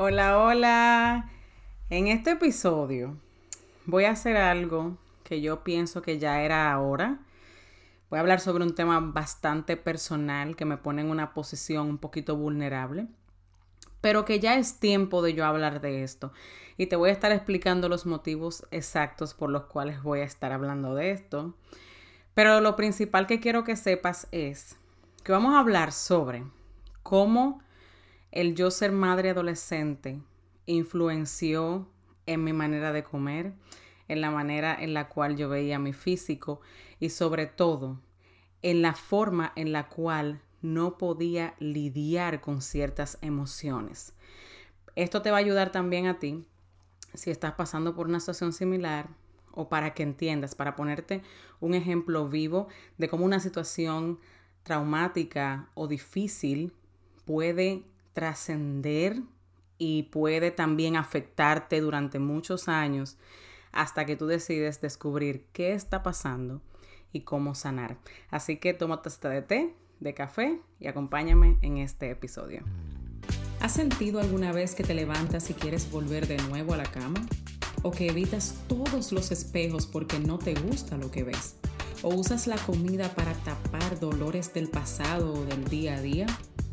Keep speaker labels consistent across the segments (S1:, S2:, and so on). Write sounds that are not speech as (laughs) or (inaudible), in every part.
S1: Hola, hola. En este episodio voy a hacer algo que yo pienso que ya era ahora. Voy a hablar sobre un tema bastante personal que me pone en una posición un poquito vulnerable, pero que ya es tiempo de yo hablar de esto. Y te voy a estar explicando los motivos exactos por los cuales voy a estar hablando de esto. Pero lo principal que quiero que sepas es que vamos a hablar sobre cómo el yo ser madre adolescente influenció en mi manera de comer, en la manera en la cual yo veía mi físico y sobre todo en la forma en la cual no podía lidiar con ciertas emociones. Esto te va a ayudar también a ti si estás pasando por una situación similar o para que entiendas, para ponerte un ejemplo vivo de cómo una situación traumática o difícil puede trascender y puede también afectarte durante muchos años hasta que tú decides descubrir qué está pasando y cómo sanar. Así que toma taza de té, de café y acompáñame en este episodio. ¿Has sentido alguna vez que te levantas y quieres volver de nuevo a la cama? ¿O que evitas todos los espejos porque no te gusta lo que ves? ¿O usas la comida para tapar dolores del pasado o del día a día?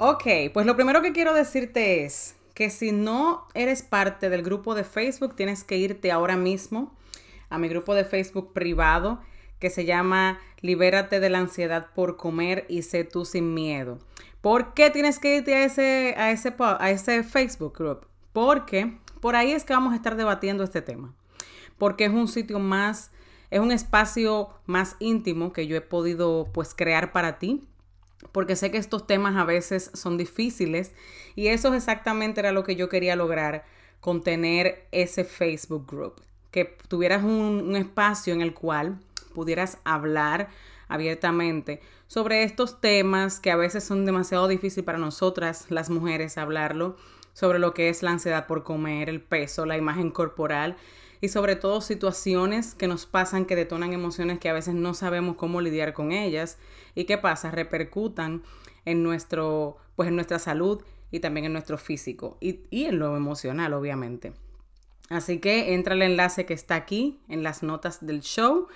S1: Ok, pues lo primero que quiero decirte es que si no eres parte del grupo de Facebook, tienes que irte ahora mismo a mi grupo de Facebook privado que se llama Libérate de la ansiedad por comer y sé tú sin miedo. ¿Por qué tienes que irte a ese, a ese, a ese Facebook group? Porque por ahí es que vamos a estar debatiendo este tema. Porque es un sitio más, es un espacio más íntimo que yo he podido pues crear para ti porque sé que estos temas a veces son difíciles y eso exactamente era lo que yo quería lograr con tener ese Facebook group, que tuvieras un, espacio en el cual pudieras hablar abiertamente sobre estos temas que a veces son demasiado difíciles para nosotras, las mujeres, hablarlo, sobre lo que es la ansiedad por comer, el peso, la imagen corporal y sobre todo situaciones que nos pasan que detonan emociones que a veces no sabemos cómo lidiar con ellas y qué pasa, repercutan en nuestro, pues en nuestra salud y también en nuestro físico y, y en lo emocional, obviamente. Así que entra el enlace que está aquí en las notas del show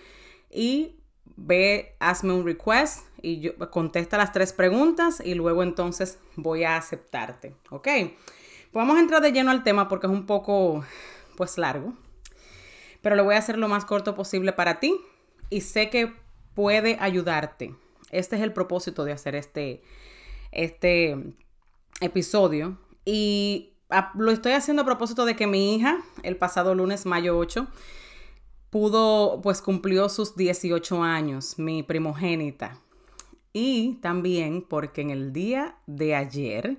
S1: y ve, hazme un request y yo contesta las tres preguntas y luego entonces voy a aceptarte, ¿ok? Pues vamos a entrar de lleno al tema porque es un poco, pues largo pero lo voy a hacer lo más corto posible para ti y sé que puede ayudarte. Este es el propósito de hacer este, este episodio y lo estoy haciendo a propósito de que mi hija, el pasado lunes, mayo 8, pudo, pues cumplió sus 18 años, mi primogénita. Y también porque en el día de ayer,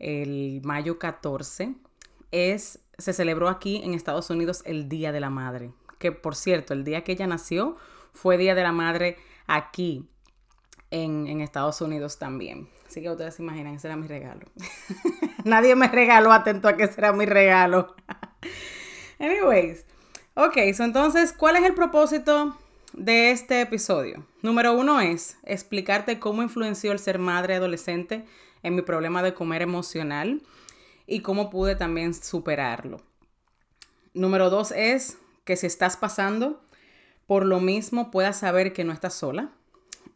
S1: el mayo 14, es se celebró aquí en Estados Unidos el Día de la Madre. Que por cierto, el día que ella nació fue Día de la Madre aquí en, Estados Unidos también. Así que ustedes se imaginan, ese era mi regalo. (laughs) Nadie me regaló, atento a que será mi regalo. (laughs) Anyways, ok, so entonces, ¿cuál es el propósito de este episodio? Número uno es explicarte cómo influenció el ser madre adolescente en mi problema de comer emocional y cómo pude también superarlo. Número dos es que si estás pasando por lo mismo puedas saber que no estás sola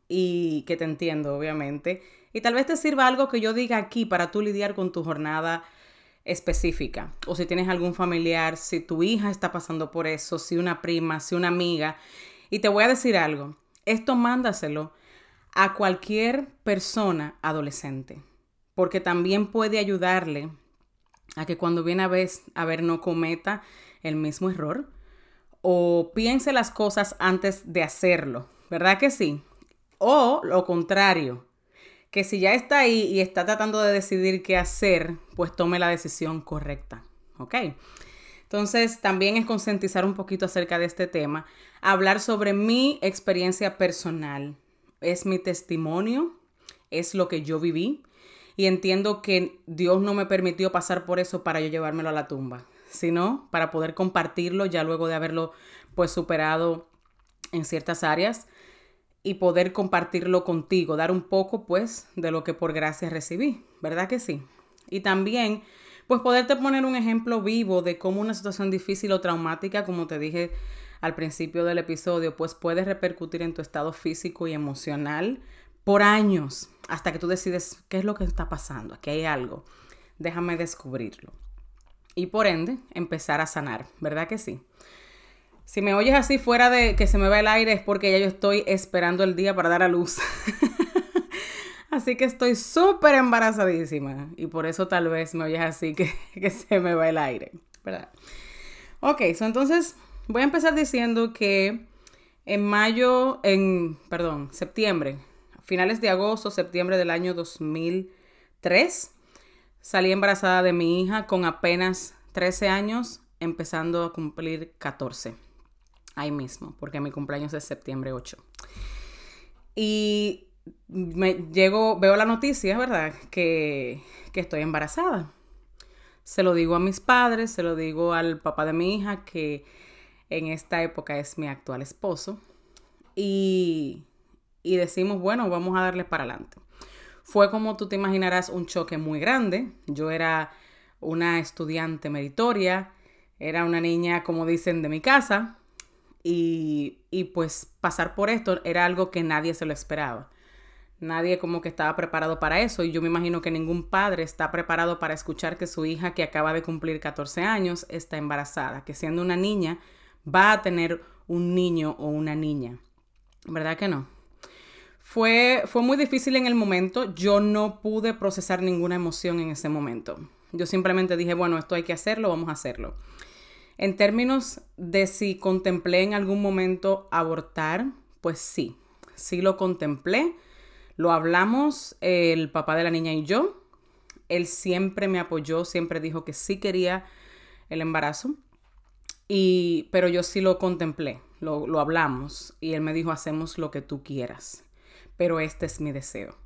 S1: y que te entiendo, obviamente. Y tal vez te sirva algo que yo diga aquí para tú lidiar con tu jornada específica. O si tienes algún familiar, si tu hija está pasando por eso, si una prima, si una amiga. Y te voy a decir algo, esto mándaselo a cualquier persona adolescente, porque también puede ayudarle a que cuando viene a ver, a ver no cometa el mismo error o piense las cosas antes de hacerlo, ¿verdad que sí? O lo contrario, que si ya está ahí y está tratando de decidir qué hacer, pues tome la decisión correcta, ¿ok? Entonces, también es concientizar un poquito acerca de este tema, hablar sobre mi experiencia personal, es mi testimonio, es lo que yo viví y entiendo que Dios no me permitió pasar por eso para yo llevármelo a la tumba, sino para poder compartirlo ya luego de haberlo pues superado en ciertas áreas y poder compartirlo contigo, dar un poco pues de lo que por gracia recibí, ¿verdad que sí? Y también pues poderte poner un ejemplo vivo de cómo una situación difícil o traumática, como te dije al principio del episodio, pues puede repercutir en tu estado físico y emocional por años, hasta que tú decides qué es lo que está pasando, aquí hay algo, déjame descubrirlo. Y por ende, empezar a sanar, ¿verdad que sí? Si me oyes así fuera de que se me va el aire es porque ya yo estoy esperando el día para dar a luz. (laughs) así que estoy súper embarazadísima y por eso tal vez me oyes así que, (laughs) que se me va el aire, ¿verdad? Ok, entonces voy a empezar diciendo que en mayo, en, perdón, septiembre, finales de agosto, septiembre del año 2003, salí embarazada de mi hija con apenas 13 años, empezando a cumplir 14 ahí mismo, porque mi cumpleaños es septiembre 8. Y me llego, veo la noticia, ¿verdad? Que, que estoy embarazada. Se lo digo a mis padres, se lo digo al papá de mi hija, que en esta época es mi actual esposo. Y, y decimos, bueno, vamos a darle para adelante. Fue como tú te imaginarás un choque muy grande. Yo era una estudiante meritoria, era una niña, como dicen, de mi casa, y, pues pasar por esto era algo que nadie se lo esperaba. Nadie como que estaba preparado para eso y yo me imagino que ningún padre está preparado para escuchar que su hija que acaba de cumplir 14 años está embarazada, que siendo una niña va a tener un niño o una niña. ¿Verdad que no? Fue, fue muy difícil en el momento, yo no pude procesar ninguna emoción en ese momento. Yo simplemente dije, bueno, esto hay que hacerlo, vamos a hacerlo. En términos de si contemplé en algún momento abortar, pues sí, sí lo contemplé. Lo hablamos el papá de la niña y yo. Él siempre me apoyó, siempre dijo que sí quería el embarazo. Y, pero yo sí lo contemplé, lo, lo hablamos y él me dijo, hacemos lo que tú quieras, pero este es mi deseo.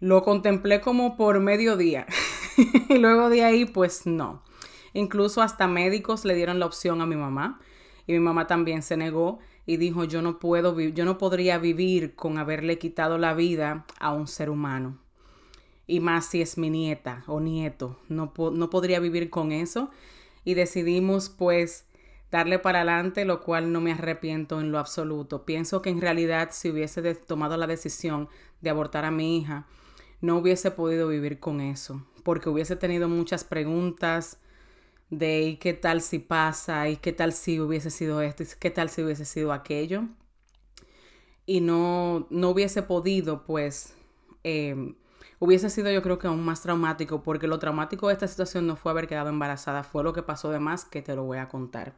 S1: Lo contemplé como por medio día (laughs) y luego de ahí, pues no. Incluso hasta médicos le dieron la opción a mi mamá y mi mamá también se negó y dijo, yo no puedo, yo no podría vivir con haberle quitado la vida a un ser humano. Y más si es mi nieta o nieto, no, no podría vivir con eso. Y decidimos pues darle para adelante, lo cual no me arrepiento en lo absoluto. Pienso que en realidad si hubiese tomado la decisión de abortar a mi hija, no hubiese podido vivir con eso, porque hubiese tenido muchas preguntas, de qué tal si pasa y qué tal si hubiese sido esto y qué tal si hubiese sido aquello. Y no, no hubiese podido, pues, em, hubiese sido yo creo que aún más traumático, porque lo traumático de esta situación no fue haber quedado embarazada, fue lo que pasó de más que te lo voy a contar.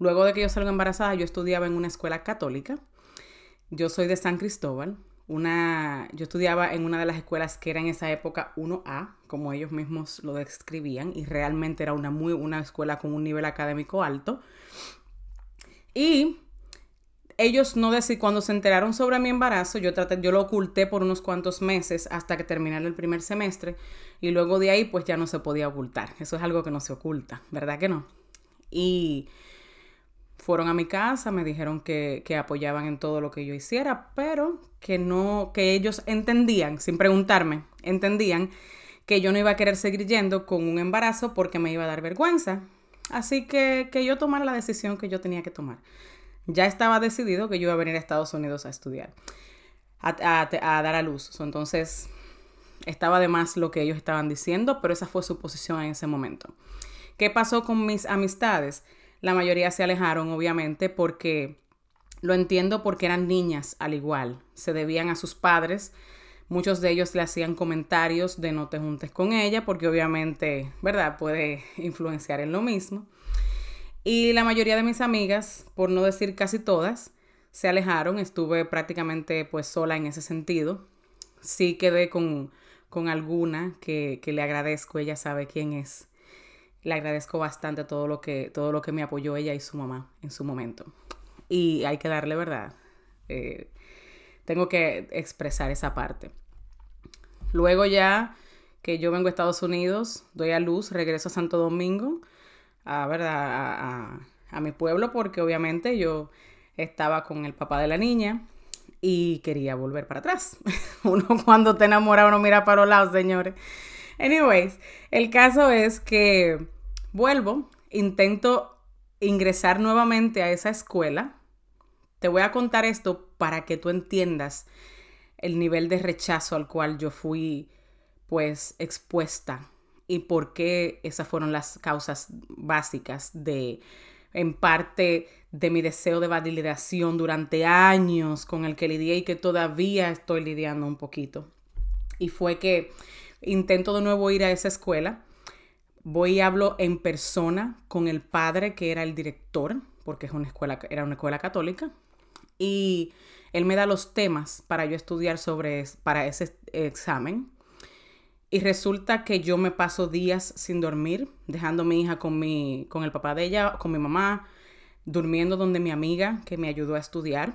S1: Luego de que yo salgo embarazada, yo estudiaba en una escuela católica. Yo soy de San Cristóbal, una, yo estudiaba en una de las escuelas que era en esa época 1A, como ellos mismos lo describían, y realmente era una, muy, una escuela con un nivel académico alto. Y ellos no decían, cuando se enteraron sobre mi embarazo, yo, traté, yo lo oculté por unos cuantos meses hasta que terminara el primer semestre, y luego de ahí pues ya no se podía ocultar. Eso es algo que no se oculta, ¿verdad que no? Y fueron a mi casa, me dijeron que, que, apoyaban en todo lo que yo hiciera, pero que no, que ellos entendían, sin preguntarme, entendían que yo no iba a querer seguir yendo con un embarazo porque me iba a dar vergüenza. Así que, que yo tomara la decisión que yo tenía que tomar. Ya estaba decidido que yo iba a venir a Estados Unidos a estudiar, a, dar a luz. Entonces, estaba de más lo que ellos estaban diciendo, pero esa fue su posición en ese momento. ¿Qué pasó con mis amistades? La mayoría se alejaron, obviamente, porque lo entiendo porque eran niñas al igual, se debían a sus padres. Muchos de ellos le hacían comentarios de no te juntes con ella porque obviamente, ¿verdad? Puede influenciar en lo mismo. Y la mayoría de mis amigas, por no decir casi todas, se alejaron. Estuve prácticamente pues sola en ese sentido. Sí quedé con, con alguna que, que le agradezco, ella sabe quién es Le agradezco bastante todo lo que, todo lo que me apoyó ella y su mamá en su momento. Y hay que darle verdad. Eh, tengo que expresar esa parte. Luego ya que yo vengo a Estados Unidos, doy a luz, regreso a Santo Domingo, a, ¿verdad? a mi pueblo, porque obviamente yo estaba con el papá de la niña y quería volver para atrás. (laughs) Uno cuando te enamora, uno mira para los lados, señores. Anyways, el caso es que vuelvo, intento ingresar nuevamente a esa escuela. Te voy a contar esto para que tú entiendas el nivel de rechazo al cual yo fui pues expuesta y por qué esas fueron las causas básicas de en parte de mi deseo de validación durante años con el que lidié y que todavía estoy lidiando un poquito. Y fue que intento de nuevo ir a esa escuela. Voy y hablo en persona con el padre que era el director, porque es una escuela, era una escuela católica. Y él me da los temas para yo estudiar sobre para ese examen. Y resulta que yo me paso días sin dormir, dejando a mi hija con, mi, con el papá de ella, con mi mamá, durmiendo donde mi amiga que me ayudó a estudiar,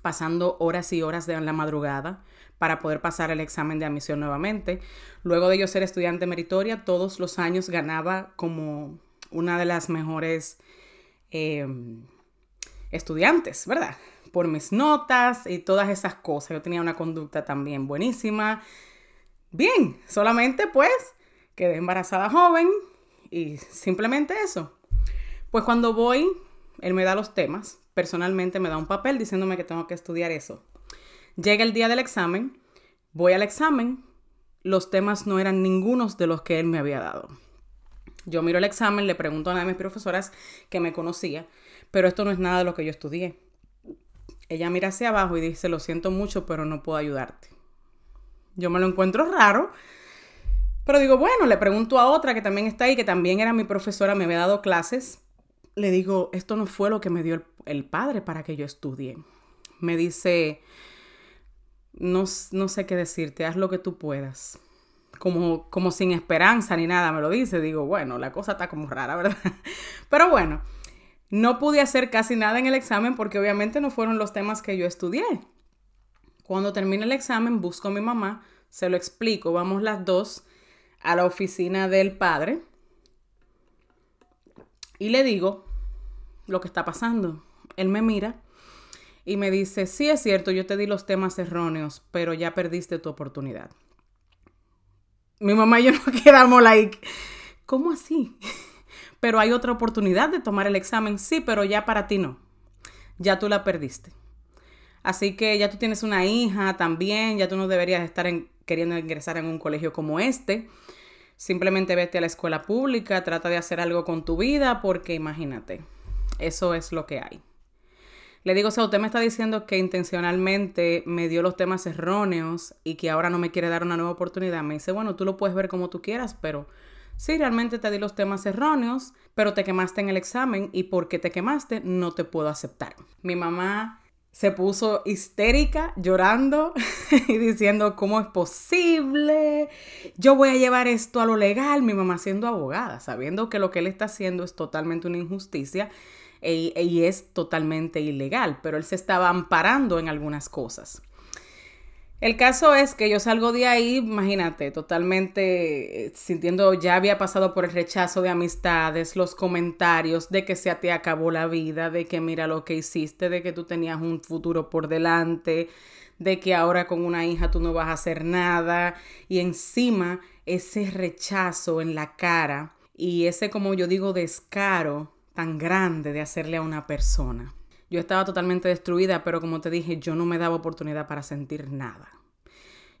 S1: pasando horas y horas de la madrugada para poder pasar el examen de admisión nuevamente. Luego de yo ser estudiante meritoria, todos los años ganaba como una de las mejores em, estudiantes, ¿verdad? Por mis notas y todas esas cosas. Yo tenía una conducta también buenísima Bien, solamente pues quedé embarazada joven y simplemente eso. Pues cuando voy, él me da los temas, personalmente me da un papel diciéndome que tengo que estudiar eso. Llega el día del examen, voy al examen, los temas no eran ningunos de los que él me había dado. Yo miro el examen, le pregunto a una de mis profesoras que me conocía, pero esto no es nada de lo que yo estudié. Ella mira hacia abajo y dice, lo siento mucho, pero no puedo ayudarte. Yo me lo encuentro raro. Pero digo, bueno, le pregunto a otra que también está ahí, que también era mi profesora, me había dado clases. Le digo, esto no fue lo que me dio el, padre para que yo estudie. Me dice, no, no, sé qué decirte, haz lo que tú puedas. Como, como sin esperanza ni nada me lo dice. Digo, bueno, la cosa está como rara, ¿verdad? (laughs) Pero bueno, no pude hacer casi nada en el examen porque obviamente no fueron los temas que yo estudié. Cuando termine el examen, busco a mi mamá, se lo explico, vamos las dos a la oficina del padre y le digo lo que está pasando. Él me mira y me dice, sí es cierto, yo te di los temas erróneos, pero ya perdiste tu oportunidad. Mi mamá y yo (laughs) nos quedamos like, ¿cómo así? (laughs) pero hay otra oportunidad de tomar el examen, sí, pero ya para ti no. Ya tú la perdiste. Así que ya tú tienes una hija también, ya tú no deberías estar queriendo ingresar en un colegio como este. Simplemente vete a la escuela pública, trata de hacer algo con tu vida, porque imagínate, eso es lo que hay. Le digo, si usted me está diciendo que intencionalmente me dio los temas erróneos y que ahora no me quiere dar una nueva oportunidad. Me dice, bueno, tú lo puedes ver como tú quieras, pero sí, realmente te di los temas erróneos, pero te quemaste en el examen y porque te quemaste no te puedo aceptar. Mi mamá se puso histérica, llorando (laughs) y diciendo, ¿cómo es posible? Yo voy a llevar esto a lo legal, mi mamá siendo abogada, sabiendo que lo que él está haciendo es totalmente una injusticia y, y es totalmente ilegal, pero él se estaba amparando en algunas cosas. El caso es que yo salgo de ahí, imagínate, totalmente eh, sintiendo, ya había pasado por el rechazo de amistades, los comentarios de que se te acabó la vida, de que mira lo que hiciste, de que tú tenías un futuro por delante, de que ahora con una hija tú no vas a hacer nada, y encima ese rechazo en la cara y ese, como yo digo, descaro tan grande de hacerle a una persona. Yo estaba totalmente destruida, pero como te dije, yo no me daba oportunidad para sentir nada.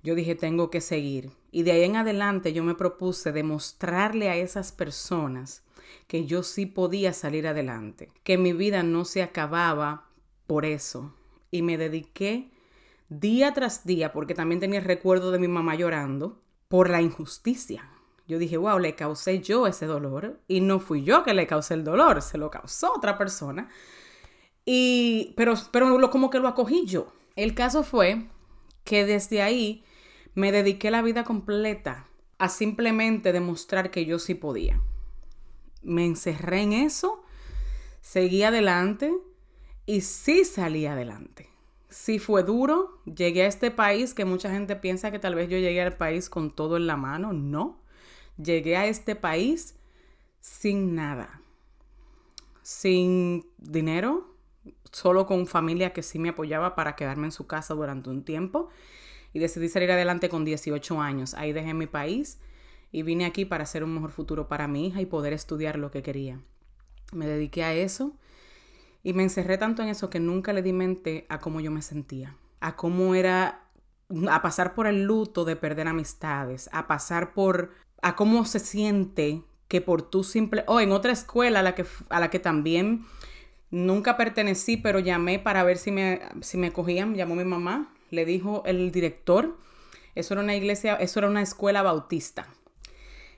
S1: Yo dije, tengo que seguir. Y de ahí en adelante yo me propuse demostrarle a esas personas que yo sí podía salir adelante, que mi vida no se acababa por eso. Y me dediqué día tras día, porque también tenía el recuerdo de mi mamá llorando, por la injusticia. Yo dije, wow, le causé yo ese dolor y no fui yo que le causé el dolor, se lo causó otra persona. Y, pero, pero como que lo acogí yo. El caso fue que desde ahí me dediqué la vida completa a simplemente demostrar que yo sí podía. me encerré en eso, seguí adelante y sí salí adelante. Sí fue duro, llegué a este país que mucha gente piensa que tal vez yo llegué al país con todo en la mano, no. Llegué a este país sin nada, sin dinero, solo con familia que sí me apoyaba para quedarme en su casa durante un tiempo y decidí salir adelante con 18 años. Ahí dejé mi país y vine aquí para hacer un mejor futuro para mi hija y poder estudiar lo que quería. Me dediqué a eso y me encerré tanto en eso que nunca le di mente a cómo yo me sentía, a cómo era a pasar por el luto de perder amistades, a pasar por a cómo se siente que por tu simple o en otra escuela a la que a la que también nunca pertenecí, pero llamé para ver si me si me cogían, llamó mi mamá, le dijo el director, eso era una iglesia, eso era una escuela bautista.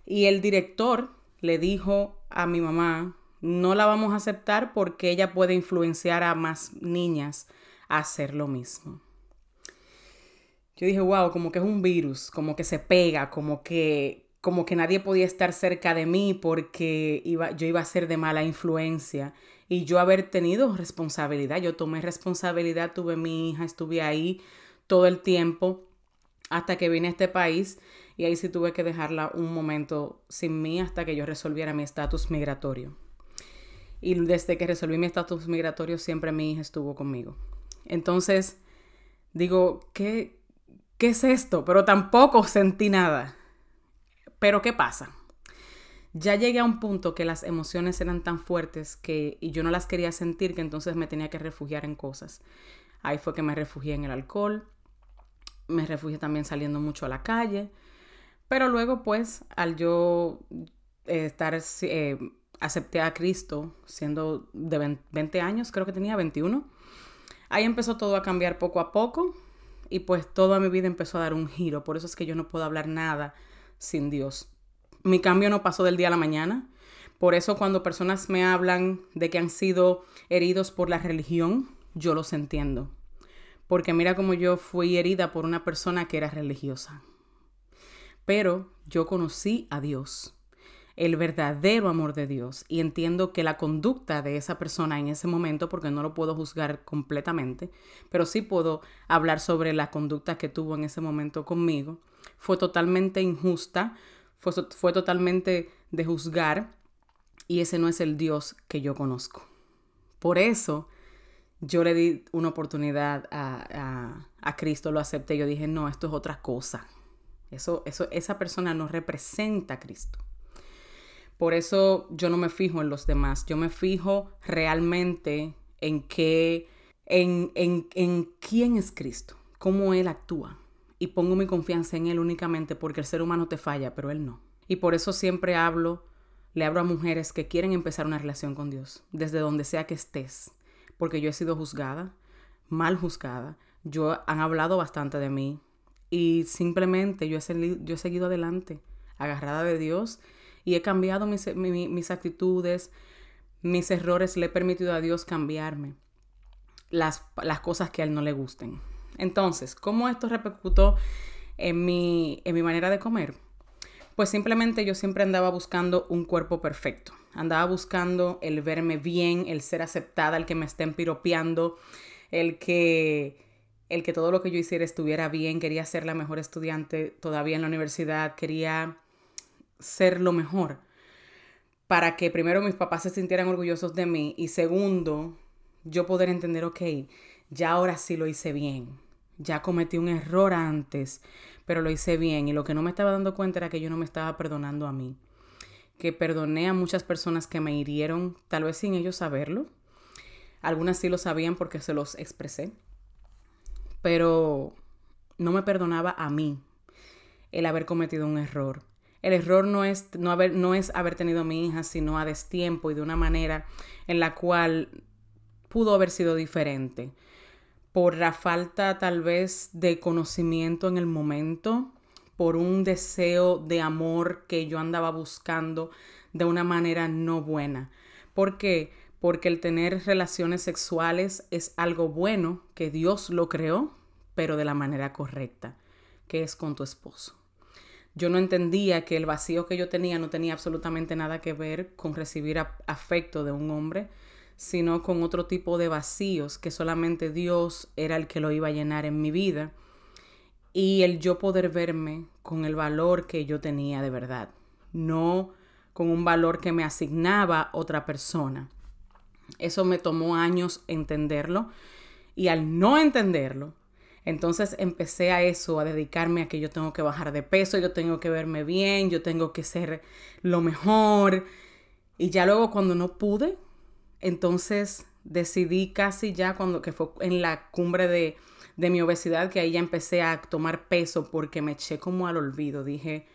S1: Y el director le dijo a mi mamá, no la vamos a aceptar porque ella puede influenciar a más niñas a hacer lo mismo. Yo dije, wow, como que es un virus, como que se pega, como que, como que nadie podía estar cerca de mí porque iba, yo iba a ser de mala influencia. Y yo haber tenido responsabilidad, yo tomé responsabilidad, tuve mi hija, estuve ahí todo el tiempo hasta que vine a este país y ahí sí tuve que dejarla un momento sin mí hasta que yo resolviera mi estatus migratorio. Y desde que resolví mi estatus migratorio siempre mi hija estuvo conmigo. Entonces, digo, ¿qué, ¿qué es esto? Pero tampoco sentí nada. Pero ¿qué pasa? Ya llegué a un punto que las emociones eran tan fuertes que y yo no las quería sentir que entonces me tenía que refugiar en cosas. Ahí fue que me refugié en el alcohol, me refugié también saliendo mucho a la calle, pero luego pues al yo eh, estar, eh, acepté a Cristo siendo de 20 años, creo que tenía 21, ahí empezó todo a cambiar poco a poco y pues toda mi vida empezó a dar un giro, por eso es que yo no puedo hablar nada sin Dios. Mi cambio no pasó del día a la mañana, por eso cuando personas me hablan de que han sido heridos por la religión, yo los entiendo. Porque mira cómo yo fui herida por una persona que era religiosa. Pero yo conocí a Dios, el verdadero amor de Dios, y entiendo que la conducta de esa persona en ese momento, porque no lo puedo juzgar completamente, pero sí puedo hablar sobre la conducta que tuvo en ese momento conmigo, fue totalmente injusta, fue, fue totalmente de juzgar, y ese no es el Dios que yo conozco. Por eso yo le di una oportunidad a, a, Cristo, lo acepté. Yo dije, no, esto es otra cosa. Eso, eso, esa persona no representa a Cristo. Por eso yo no me fijo en los demás. Yo me fijo realmente en qué, en, en, en quién es Cristo, cómo Él actúa. Y pongo mi confianza en Él únicamente porque el ser humano te falla, pero Él no. Y por eso siempre hablo, le hablo a mujeres que quieren empezar una relación con Dios, desde donde sea que estés porque yo he sido juzgada, mal juzgada. Yo han hablado bastante de mí y simplemente yo he, yo he seguido adelante, agarrada de Dios y he cambiado mis, mis actitudes, mis errores, le he permitido a Dios cambiarme las, las cosas que a Él no le gusten. Entonces, ¿cómo esto repercutó en mi, en mi manera de comer? Pues simplemente yo siempre andaba buscando un cuerpo perfecto. Andaba buscando el verme bien, el ser aceptada, el que me estén piropeando, el que el que todo lo que yo hiciera estuviera bien, quería ser la mejor estudiante todavía en la universidad, quería ser lo mejor para que primero mis papás se sintieran orgullosos de mí y segundo, yo poder entender, ok, ya ahora sí lo hice bien, ya cometí un error antes, pero lo hice bien y lo que no me estaba dando cuenta era que yo no me estaba perdonando a mí que perdoné a muchas personas que me hirieron, tal vez sin ellos saberlo. Algunas sí lo sabían porque se los expresé. Pero no me perdonaba a mí el haber cometido un error. El error no es, no haber, no es haber tenido a mi hija, sino a destiempo y de una manera en la cual pudo haber sido diferente. Por la falta tal vez de conocimiento en el momento, por un deseo de amor que yo andaba buscando de una manera no buena. ¿Por qué? Porque el tener relaciones sexuales es algo bueno, que Dios lo creó, pero de la manera correcta, que es con tu esposo. Yo no entendía que el vacío que yo tenía no tenía absolutamente nada que ver con recibir afecto de un hombre, sino con otro tipo de vacíos que solamente Dios era el que lo iba a llenar en mi vida y el yo poder verme con el valor que yo tenía de verdad, no con un valor que me asignaba otra persona. Eso me tomó años entenderlo y al no entenderlo, entonces empecé a eso, a dedicarme a que yo tengo que bajar de peso, yo tengo que verme bien, yo tengo que ser lo mejor. Y ya luego cuando no pude, entonces decidí casi ya cuando que fue en la cumbre de, de mi obesidad que ahí ya empecé a tomar peso porque me eché como al olvido. Dije,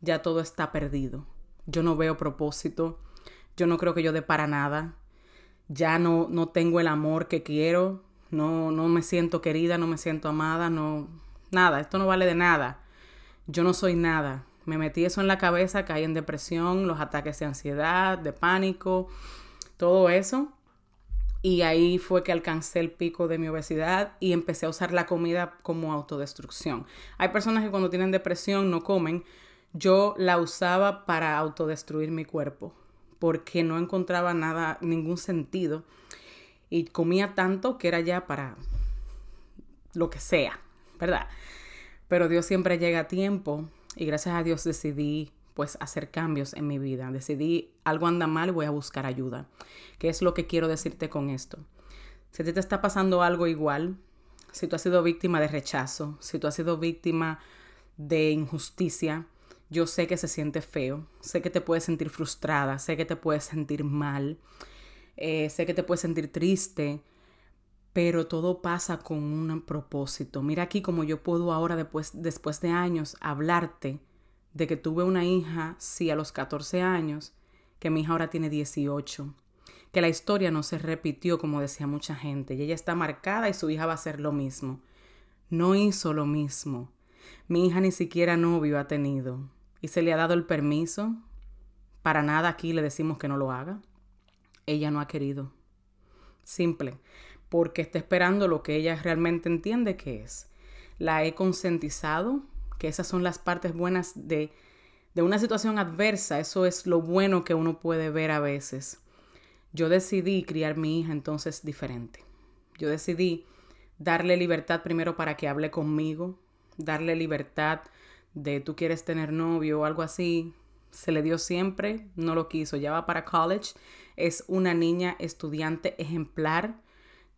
S1: ya todo está perdido. Yo no veo propósito. Yo no creo que yo dé para nada. Ya no, no tengo el amor que quiero no, no me siento querida, no me siento amada, no, nada, esto no vale de nada. Yo no soy nada. Me metí eso en la cabeza, caí en depresión, los ataques de ansiedad, de pánico, todo eso. Y ahí fue que alcancé el pico de mi obesidad y empecé a usar la comida como autodestrucción. Hay personas que cuando tienen depresión no comen. Yo la usaba para autodestruir mi cuerpo porque no encontraba nada, ningún sentido y comía tanto que era ya para lo que sea, ¿verdad? Pero Dios siempre llega a tiempo y gracias a Dios decidí pues hacer cambios en mi vida. Decidí algo anda mal, voy a buscar ayuda. ¿Qué es lo que quiero decirte con esto? Si te está pasando algo igual, si tú has sido víctima de rechazo, si tú has sido víctima de injusticia, yo sé que se siente feo, sé que te puedes sentir frustrada, sé que te puedes sentir mal, eh, sé que te puedes sentir triste, pero todo pasa con un propósito. Mira aquí como yo puedo ahora, después, después de años, hablarte de que tuve una hija, sí, a los 14 años, que mi hija ahora tiene 18, que la historia no se repitió como decía mucha gente, y ella está marcada y su hija va a hacer lo mismo. No hizo lo mismo. Mi hija ni siquiera novio ha tenido y se le ha dado el permiso. Para nada aquí le decimos que no lo haga ella no ha querido. Simple, porque está esperando lo que ella realmente entiende que es. La he concientizado, que esas son las partes buenas de, de una situación adversa, eso es lo bueno que uno puede ver a veces. Yo decidí criar mi hija entonces diferente. Yo decidí darle libertad primero para que hable conmigo, darle libertad de tú quieres tener novio o algo así, se le dio siempre, no lo quiso, ya va para college es una niña estudiante ejemplar.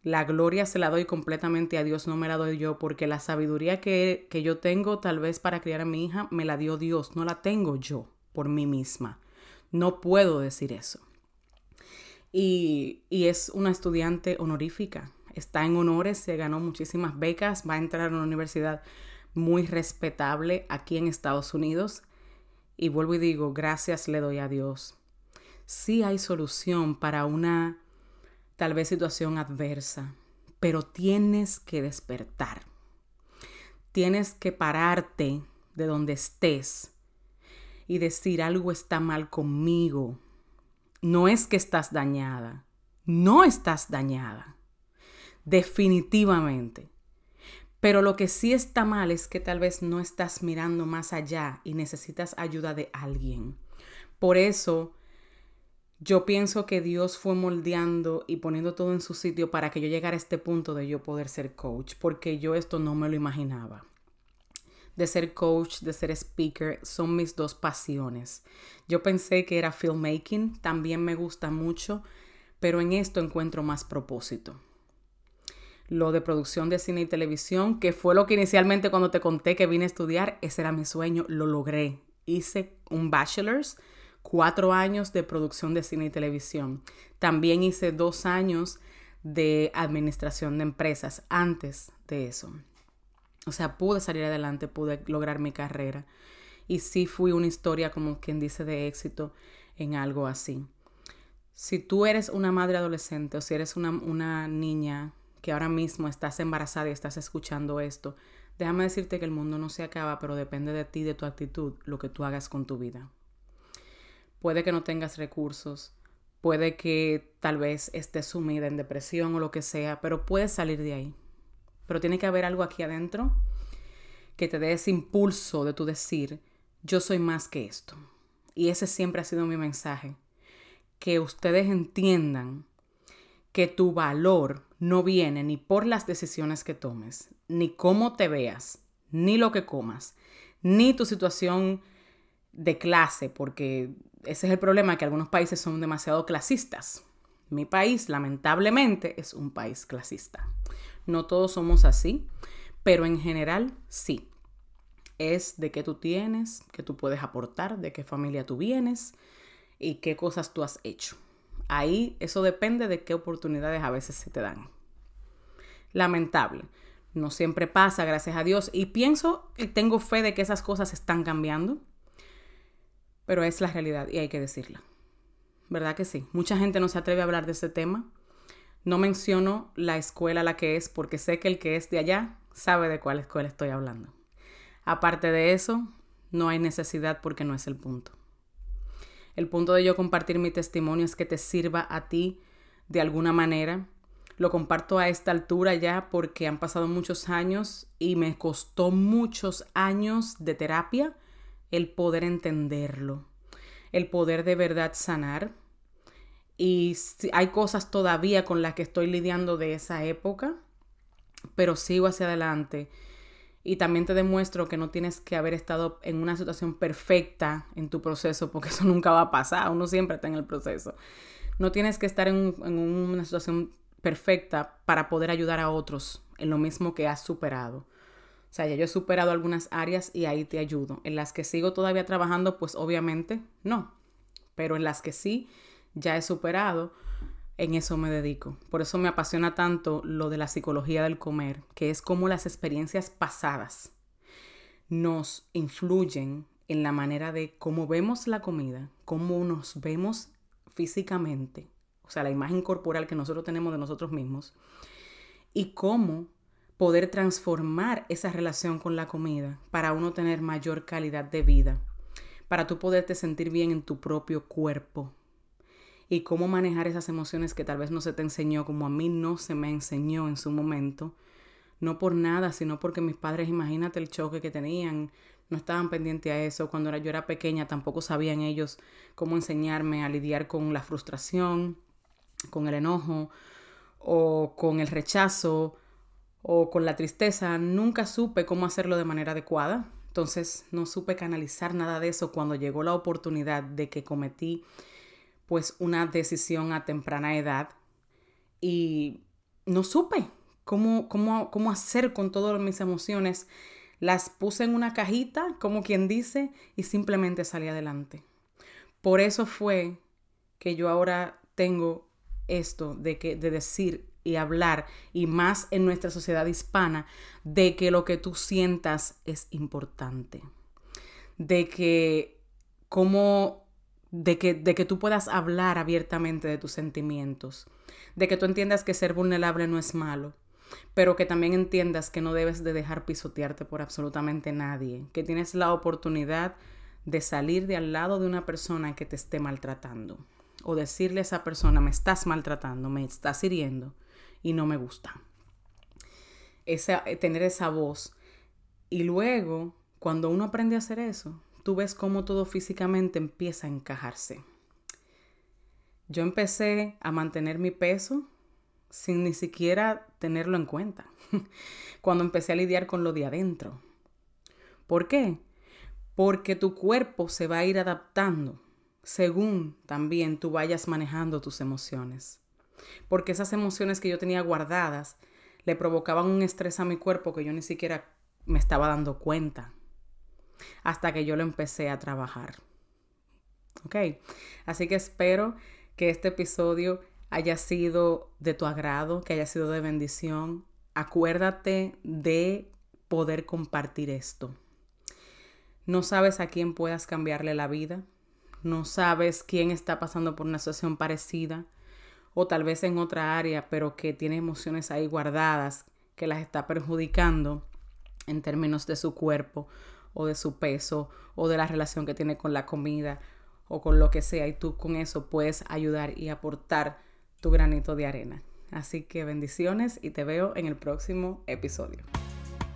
S1: La gloria se la doy completamente a Dios, no me la doy yo, porque la sabiduría que, que yo tengo tal vez para criar a mi hija me la dio Dios, no la tengo yo por mí misma. No puedo decir eso. Y, y, es una estudiante honorífica. Está en honores, se ganó muchísimas becas, va a entrar a una universidad muy respetable aquí en Estados Unidos. Y vuelvo y digo, gracias le doy a Dios sí hay solución para una tal vez situación adversa, pero tienes que despertar. Tienes que pararte de donde estés y decir algo está mal conmigo. No es que estás dañada, no estás dañada, definitivamente. Pero lo que sí está mal es que tal vez no estás mirando más allá y necesitas ayuda de alguien. Por eso yo pienso que Dios fue moldeando y poniendo todo en su sitio para que yo llegara a este punto de yo poder ser coach, porque yo esto no me lo imaginaba. De ser coach, de ser speaker, son mis dos pasiones. Yo pensé que era filmmaking, también me gusta mucho, pero en esto encuentro más propósito. Lo de producción de cine y televisión, que fue lo que inicialmente cuando te conté que vine a estudiar, ese era mi sueño, lo logré. Hice un bachelor's cuatro años de producción de cine y televisión. También hice dos años de administración de empresas antes de eso. O sea, pude salir adelante, pude lograr mi carrera. Y sí fui una historia, como quien dice, de éxito en algo así. Si tú eres una madre adolescente o si eres una, una niña que ahora mismo estás embarazada y estás escuchando esto, déjame decirte que el mundo no se acaba, pero depende de ti, de tu actitud, lo que tú hagas con tu vida. Puede que no tengas recursos, puede que tal vez estés sumida en depresión o lo que sea, pero puedes salir de ahí. Pero tiene que haber algo aquí adentro que te dé ese impulso de tu decir, yo soy más que esto. Y ese siempre ha sido mi mensaje. Que ustedes entiendan que tu valor no viene ni por las decisiones que tomes, ni cómo te veas, ni lo que comas, ni tu situación de clase, porque ese es el problema, que algunos países son demasiado clasistas. Mi país, lamentablemente, es un país clasista. No todos somos así, pero en general sí. Es de qué tú tienes, qué tú puedes aportar, de qué familia tú vienes y qué cosas tú has hecho. Ahí eso depende de qué oportunidades a veces se te dan. Lamentable. No siempre pasa, gracias a Dios. Y pienso y tengo fe de que esas cosas están cambiando. Pero es la realidad y hay que decirla. ¿Verdad que sí? Mucha gente no se atreve a hablar de ese tema. No menciono la escuela a la que es porque sé que el que es de allá sabe de cuál escuela estoy hablando. Aparte de eso, no hay necesidad porque no es el punto. El punto de yo compartir mi testimonio es que te sirva a ti de alguna manera. Lo comparto a esta altura ya porque han pasado muchos años y me costó muchos años de terapia el poder entenderlo, el poder de verdad sanar. Y hay cosas todavía con las que estoy lidiando de esa época, pero sigo hacia adelante y también te demuestro que no tienes que haber estado en una situación perfecta en tu proceso, porque eso (laughs) nunca va a pasar, uno siempre está en el proceso. No tienes que estar en, en una situación perfecta para poder ayudar a otros en lo mismo que has superado. O sea, ya yo he superado algunas áreas y ahí te ayudo. En las que sigo todavía trabajando, pues obviamente no. Pero en las que sí ya he superado, en eso me dedico. Por eso me apasiona tanto lo de la psicología del comer, que es cómo las experiencias pasadas nos influyen en la manera de cómo vemos la comida, cómo nos vemos físicamente, o sea, la imagen corporal que nosotros tenemos de nosotros mismos, y cómo poder transformar esa relación con la comida para uno tener mayor calidad de vida, para tú poderte sentir bien en tu propio cuerpo, y cómo manejar esas emociones que tal vez no se te enseñó como a mí no se me enseñó en su momento. No por nada, sino porque mis padres, imagínate el choque que tenían, no estaban pendientes a eso. Cuando yo era pequeña tampoco sabían ellos cómo enseñarme a lidiar con la frustración, con el enojo o con el rechazo o con la tristeza. Nunca supe cómo hacerlo de manera adecuada. Entonces no supe canalizar nada de eso cuando llegó la oportunidad de que cometí pues una decisión a temprana edad y no supe cómo, cómo, cómo hacer con todas mis emociones. Las puse en una cajita, como quien dice, y simplemente salí adelante. Por eso fue que yo ahora tengo esto de, que, de decir y hablar, y más en nuestra sociedad hispana, de que lo que tú sientas es importante. De que como de que, de que tú puedas hablar abiertamente de tus sentimientos, de que tú entiendas que ser vulnerable no es malo, pero que también entiendas que no debes de dejar pisotearte por absolutamente nadie, que tienes la oportunidad de salir de al lado de una persona que te esté maltratando o decirle a esa persona me estás maltratando, me estás hiriendo y no me gusta. Esa, tener esa voz. Y luego, cuando uno aprende a hacer eso, tú ves cómo todo físicamente empieza a encajarse. Yo empecé a mantener mi peso sin ni siquiera tenerlo en cuenta, (laughs) cuando empecé a lidiar con lo de adentro. ¿Por qué? Porque tu cuerpo se va a ir adaptando según también tú vayas manejando tus emociones. Porque esas emociones que yo tenía guardadas le provocaban un estrés a mi cuerpo que yo ni siquiera me estaba dando cuenta hasta que yo lo empecé a trabajar. ¿Ok? Así que espero que este episodio haya sido de tu agrado, que haya sido de bendición. Acuérdate de poder compartir esto. No sabes a quién puedas cambiarle la vida. No sabes quién está pasando por una situación parecida o tal vez en otra área, pero que tiene emociones ahí guardadas que las está perjudicando en términos de su cuerpo o de su peso o de la relación que tiene con la comida o con lo que sea y tú con eso puedes ayudar y aportar tu granito de arena. Así que bendiciones y te veo en el próximo episodio.